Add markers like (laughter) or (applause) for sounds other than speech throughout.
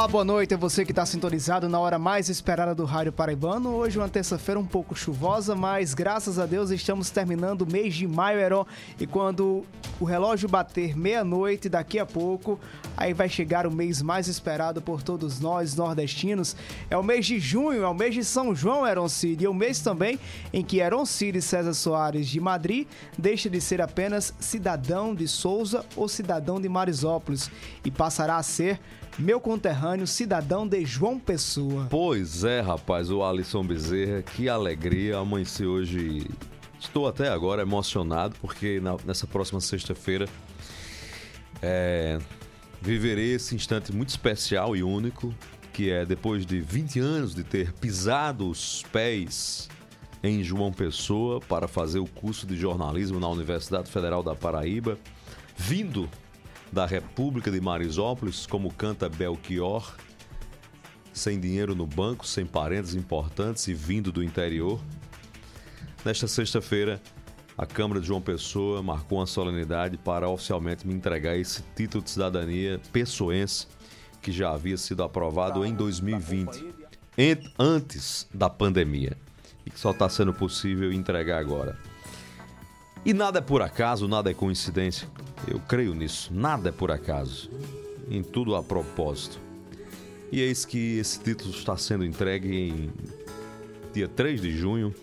Olá, boa noite. É você que está sintonizado na hora mais esperada do Rádio Paraibano. Hoje é uma terça-feira um pouco chuvosa, mas graças a Deus estamos terminando o mês de maio, Heron. E quando o relógio bater meia-noite, daqui a pouco, aí vai chegar o mês mais esperado por todos nós nordestinos. É o mês de junho, é o mês de São João, Heron Cid. E é o mês também em que Heron Cid César Soares de Madrid deixa de ser apenas cidadão de Souza ou cidadão de Marisópolis e passará a ser meu conterrâneo, cidadão de João Pessoa. Pois é, rapaz, o Alisson Bezerra, que alegria amanhecer hoje. Estou até agora emocionado porque na, nessa próxima sexta-feira é, viverei esse instante muito especial e único, que é depois de 20 anos de ter pisado os pés em João Pessoa para fazer o curso de jornalismo na Universidade Federal da Paraíba, vindo da República de Marisópolis, como canta Belchior, sem dinheiro no banco, sem parentes importantes e vindo do interior. Nesta sexta-feira, a Câmara de João Pessoa marcou uma solenidade para oficialmente me entregar esse título de cidadania pessoense que já havia sido aprovado em 2020, antes da pandemia, e que só está sendo possível entregar agora. E nada é por acaso, nada é coincidência. Eu creio nisso. Nada é por acaso. Em tudo há propósito. E eis que esse título está sendo entregue em dia 3 de junho.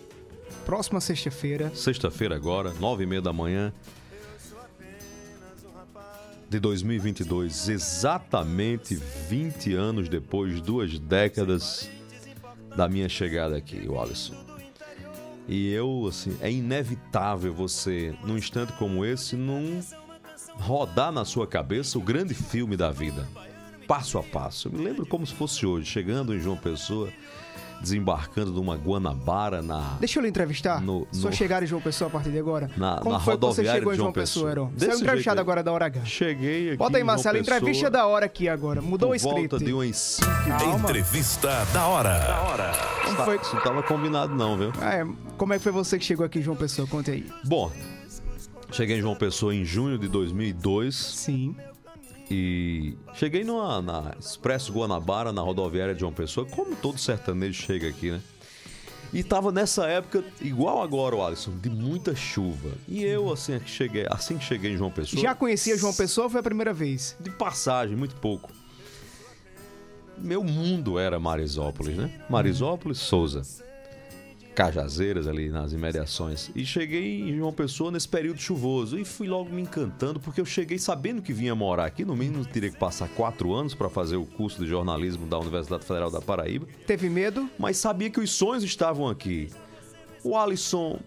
Próxima sexta-feira. Sexta-feira agora, nove e meia da manhã. De 2022, exatamente 20 anos depois, duas décadas da minha chegada aqui, Wallace. E eu, assim, é inevitável você, num instante como esse, não rodar na sua cabeça o grande filme da vida, passo a passo. Eu me lembro como se fosse hoje, chegando em João Pessoa, desembarcando numa Guanabara na. Deixa eu lhe entrevistar. No, no... Só chegar em João Pessoa a partir de agora. Na, Como na foi que você chegou em João Pessoa, Heron? Você é o entrevistado agora da hora H. Cheguei aqui. Bota aí, Marcelo, entrevista da hora aqui agora. Mudou Por o script. Volta de umas 5 Entrevista da hora. Da hora. Como foi? Isso não estava combinado, não, viu? É, como é que foi você que chegou aqui em João Pessoa? Conte aí. Bom, cheguei em João Pessoa em junho de 2002. Sim. E cheguei numa, na Expresso Guanabara, na rodoviária de João Pessoa, como todo sertanejo chega aqui, né? E tava nessa época, igual agora, o Alisson, de muita chuva. E eu, assim que cheguei, assim que cheguei em João Pessoa. Já conhecia João Pessoa ou foi a primeira vez? De passagem, muito pouco. Meu mundo era Marisópolis, né? Marisópolis, Souza. Cajazeiras ali nas imediações. E cheguei em João Pessoa nesse período chuvoso. E fui logo me encantando, porque eu cheguei sabendo que vinha morar aqui. No mínimo teria que passar quatro anos para fazer o curso de jornalismo da Universidade Federal da Paraíba. Teve medo? Mas sabia que os sonhos estavam aqui. O Alisson,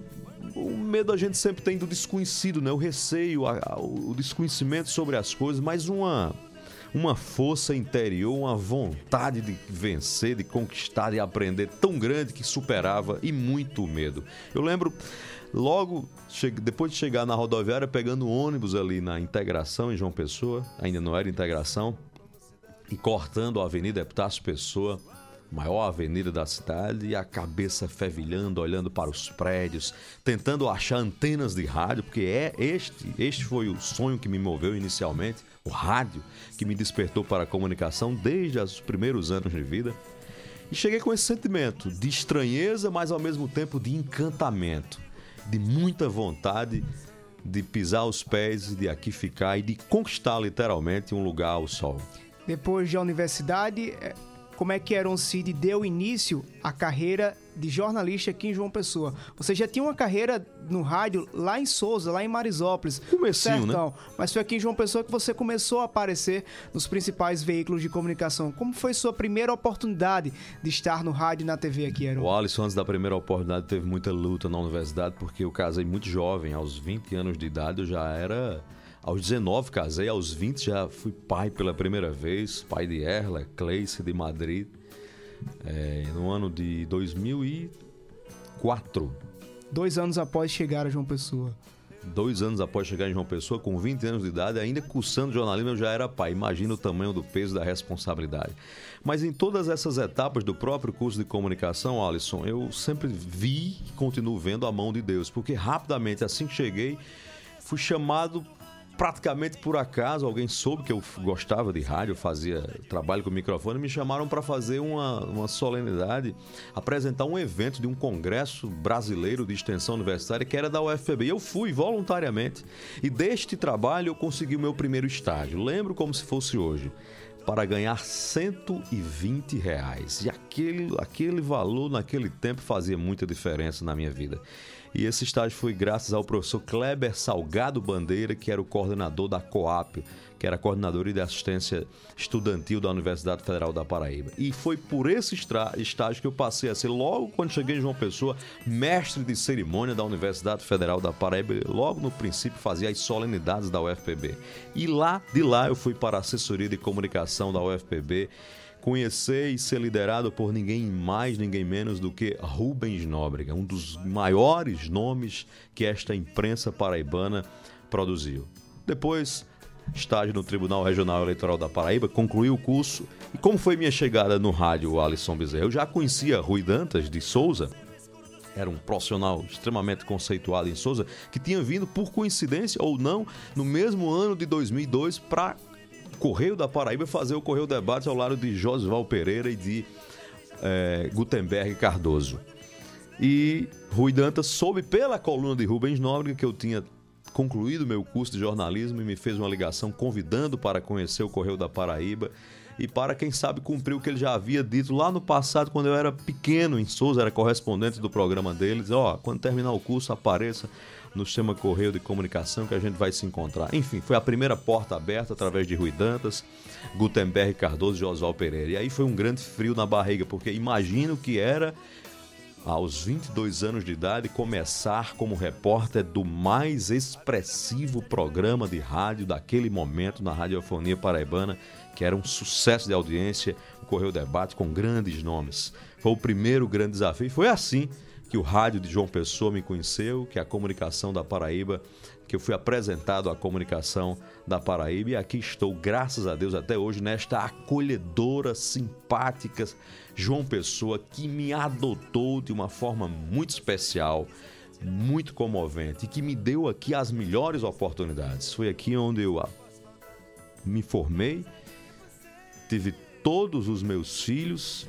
o medo a gente sempre tem do desconhecido, né? O receio, o desconhecimento sobre as coisas, mas uma uma força interior, uma vontade de vencer, de conquistar, de aprender tão grande que superava e muito medo. Eu lembro logo depois de chegar na rodoviária pegando ônibus ali na integração em João Pessoa, ainda não era integração, e cortando a Avenida Epitácio Pessoa, maior avenida da cidade, e a cabeça fervilhando, olhando para os prédios, tentando achar antenas de rádio, porque é este, este foi o sonho que me moveu inicialmente o rádio, que me despertou para a comunicação desde os primeiros anos de vida. E cheguei com esse sentimento de estranheza, mas ao mesmo tempo de encantamento, de muita vontade de pisar os pés de aqui ficar e de conquistar literalmente um lugar ao sol. Depois de a universidade, é, como é que Aaron Cid deu início à carreira de jornalista aqui em João Pessoa. Você já tinha uma carreira no rádio lá em Souza, lá em Marisópolis. Comecinho, né? Mas foi aqui em João Pessoa que você começou a aparecer nos principais veículos de comunicação. Como foi sua primeira oportunidade de estar no rádio e na TV aqui, Aaron? O Alisson, antes da primeira oportunidade, teve muita luta na universidade, porque eu casei muito jovem, aos 20 anos de idade eu já era... Aos 19 casei, aos 20 já fui pai pela primeira vez, pai de Erla, Cleice de Madrid é, no ano de 2004. Dois anos após chegar a João Pessoa. Dois anos após chegar em João Pessoa, com 20 anos de idade, ainda cursando jornalismo, eu já era pai. Imagina o tamanho do peso da responsabilidade. Mas em todas essas etapas do próprio curso de comunicação, Alisson, eu sempre vi e continuo vendo a mão de Deus, porque rapidamente, assim que cheguei, fui chamado praticamente por acaso, alguém soube que eu gostava de rádio, fazia trabalho com microfone, me chamaram para fazer uma, uma solenidade, apresentar um evento de um congresso brasileiro de extensão universitária que era da UFPB. Eu fui voluntariamente. E deste trabalho eu consegui o meu primeiro estágio. Lembro como se fosse hoje para ganhar 120 reais. E aquele, aquele valor naquele tempo fazia muita diferença na minha vida. E esse estágio foi graças ao professor Kleber Salgado Bandeira, que era o coordenador da COAP, que era coordenador de assistência estudantil da Universidade Federal da Paraíba. E foi por esse estágio que eu passei a ser, logo quando cheguei em João Pessoa, mestre de cerimônia da Universidade Federal da Paraíba. Logo no princípio fazia as solenidades da UFPB. E lá, de lá, eu fui para a assessoria de comunicação da UFPB conhecer e ser liderado por ninguém mais, ninguém menos do que Rubens Nóbrega, um dos maiores nomes que esta imprensa paraibana produziu. Depois, estágio no Tribunal Regional Eleitoral da Paraíba, concluí o curso. E como foi minha chegada no rádio Alisson Bezerra? Eu já conhecia Rui Dantas de Souza, era um profissional extremamente conceituado em Souza, que tinha vindo por coincidência ou não no mesmo ano de 2002 para Correio da Paraíba fazer o Correio Debate ao lado de Josval Pereira e de é, Gutenberg Cardoso. E Rui Dantas soube pela coluna de Rubens Nóbrega que eu tinha concluído meu curso de jornalismo e me fez uma ligação convidando para conhecer o Correio da Paraíba e para, quem sabe, cumprir o que ele já havia dito lá no passado, quando eu era pequeno em Souza, era correspondente do programa deles. Ó, oh, quando terminar o curso, apareça no sistema Correio de Comunicação que a gente vai se encontrar. Enfim, foi a primeira porta aberta através de Rui Dantas, Gutenberg Cardoso e Josval Pereira. E aí foi um grande frio na barriga, porque imagino que era aos 22 anos de idade, começar como repórter do mais expressivo programa de rádio daquele momento na radiofonia paraibana, que era um sucesso de audiência, o Correio Debate com grandes nomes. Foi o primeiro grande desafio. Foi assim que o rádio de João Pessoa me conheceu, que a comunicação da Paraíba, que eu fui apresentado à comunicação da Paraíba e aqui estou, graças a Deus, até hoje, nesta acolhedora, simpática João Pessoa que me adotou de uma forma muito especial, muito comovente e que me deu aqui as melhores oportunidades. Foi aqui onde eu me formei, tive todos os meus filhos,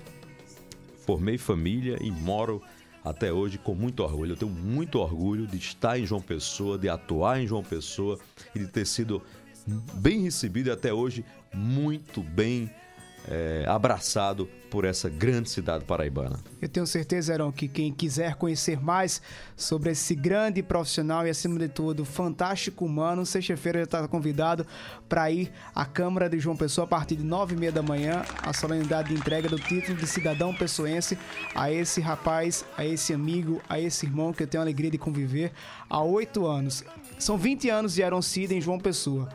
formei família e moro até hoje com muito orgulho. Eu tenho muito orgulho de estar em João Pessoa, de atuar em João Pessoa e de ter sido bem recebido e até hoje muito bem é, abraçado por essa grande cidade paraibana. Eu tenho certeza, Heron, que quem quiser conhecer mais sobre esse grande profissional e, acima de tudo, fantástico humano, sexta-feira já está convidado para ir à Câmara de João Pessoa a partir de nove e meia da manhã, a solenidade de entrega do título de cidadão pessoense a esse rapaz, a esse amigo, a esse irmão que eu tenho a alegria de conviver há oito anos. São 20 anos de Heron Cida em João Pessoa.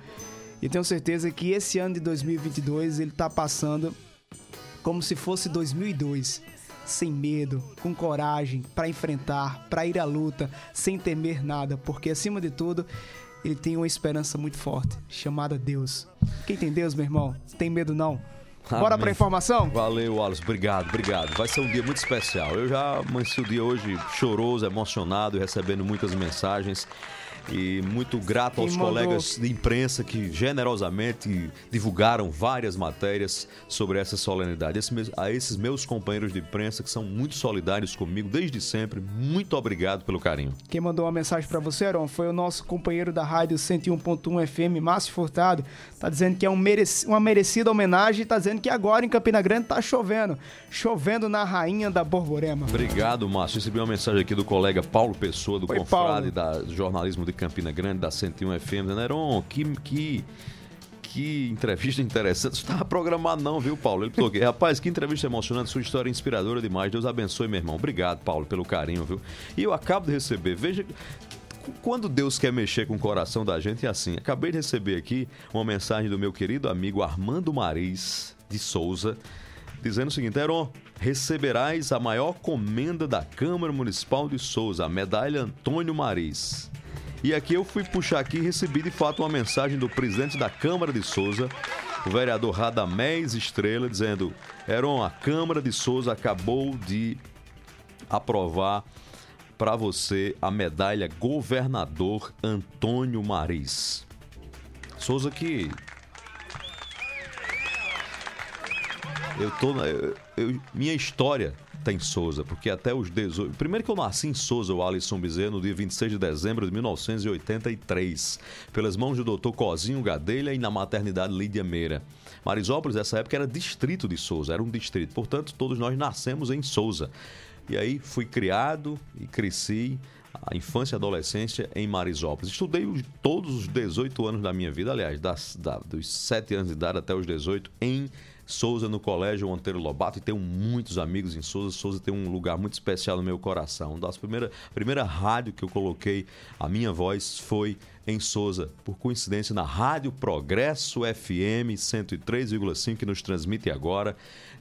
E tenho certeza que esse ano de 2022 ele está passando como se fosse 2002, sem medo, com coragem para enfrentar, para ir à luta, sem temer nada, porque acima de tudo ele tem uma esperança muito forte, chamada Deus. Quem tem Deus, meu irmão, tem medo não. Bora para informação? Valeu, Wallace. Obrigado, obrigado. Vai ser um dia muito especial. Eu já amanheci o dia hoje choroso, emocionado, recebendo muitas mensagens e muito grato Quem aos mandou... colegas de imprensa que generosamente divulgaram várias matérias sobre essa solenidade. Esse, a esses meus companheiros de imprensa que são muito solidários comigo desde sempre, muito obrigado pelo carinho. Quem mandou uma mensagem para você, Aron, foi o nosso companheiro da rádio 101.1 FM, Márcio Furtado. Tá dizendo que é um merec... uma merecida homenagem e tá dizendo que agora em Campina Grande tá chovendo. Chovendo na rainha da Borborema. Obrigado, Márcio. Recebi uma mensagem aqui do colega Paulo Pessoa, do Confrade Paulo. da Jornalismo de Campina Grande, da 101 FM? Neron, que, que, que entrevista interessante. Isso estava programado não, viu, Paulo? Ele falou (laughs) rapaz, que entrevista emocionante, sua história é inspiradora demais. Deus abençoe, meu irmão. Obrigado, Paulo, pelo carinho, viu? E eu acabo de receber, veja quando Deus quer mexer com o coração da gente é assim. Acabei de receber aqui uma mensagem do meu querido amigo Armando Maris de Souza, dizendo o seguinte: Heron, receberás a maior comenda da Câmara Municipal de Souza, a medalha Antônio Maris. E aqui eu fui puxar aqui e recebi de fato uma mensagem do presidente da Câmara de Souza, o vereador Radamés Estrela, dizendo: Heron, a Câmara de Souza acabou de aprovar para você a medalha Governador Antônio Maris. Souza que eu tô eu, eu, minha história tem Souza, porque até os 18. Primeiro que eu nasci em Souza, o Alisson Bezerra, no dia 26 de dezembro de 1983, pelas mãos do Dr. Cozinho Gadelha e na maternidade Lídia Meira. Marisópolis, nessa época, era distrito de Souza, era um distrito. Portanto, todos nós nascemos em Souza. E aí fui criado e cresci a infância e adolescência em Marisópolis. Estudei todos os 18 anos da minha vida, aliás, das, da, dos 7 anos de idade até os 18, em Souza no Colégio Monteiro Lobato e tenho muitos amigos em Souza. Souza tem um lugar muito especial no meu coração. Uma das primeiras primeira rádio que eu coloquei a minha voz foi em Souza, por coincidência na Rádio Progresso FM 103,5 que nos transmite agora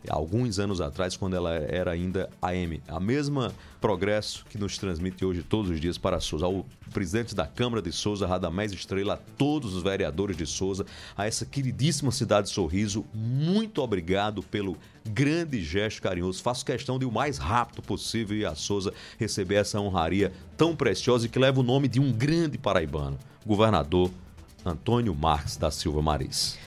alguns anos atrás, quando ela era ainda AM. A mesma progresso que nos transmite hoje todos os dias para Souza. Ao presidente da Câmara de Souza, Radamés Estrela, a todos os vereadores de Souza, a essa queridíssima cidade de Sorriso, muito obrigado pelo grande gesto carinhoso. Faço questão de o mais rápido possível ir a Souza receber essa honraria tão preciosa e que leva o nome de um grande paraibano, governador Antônio Marques da Silva Maris.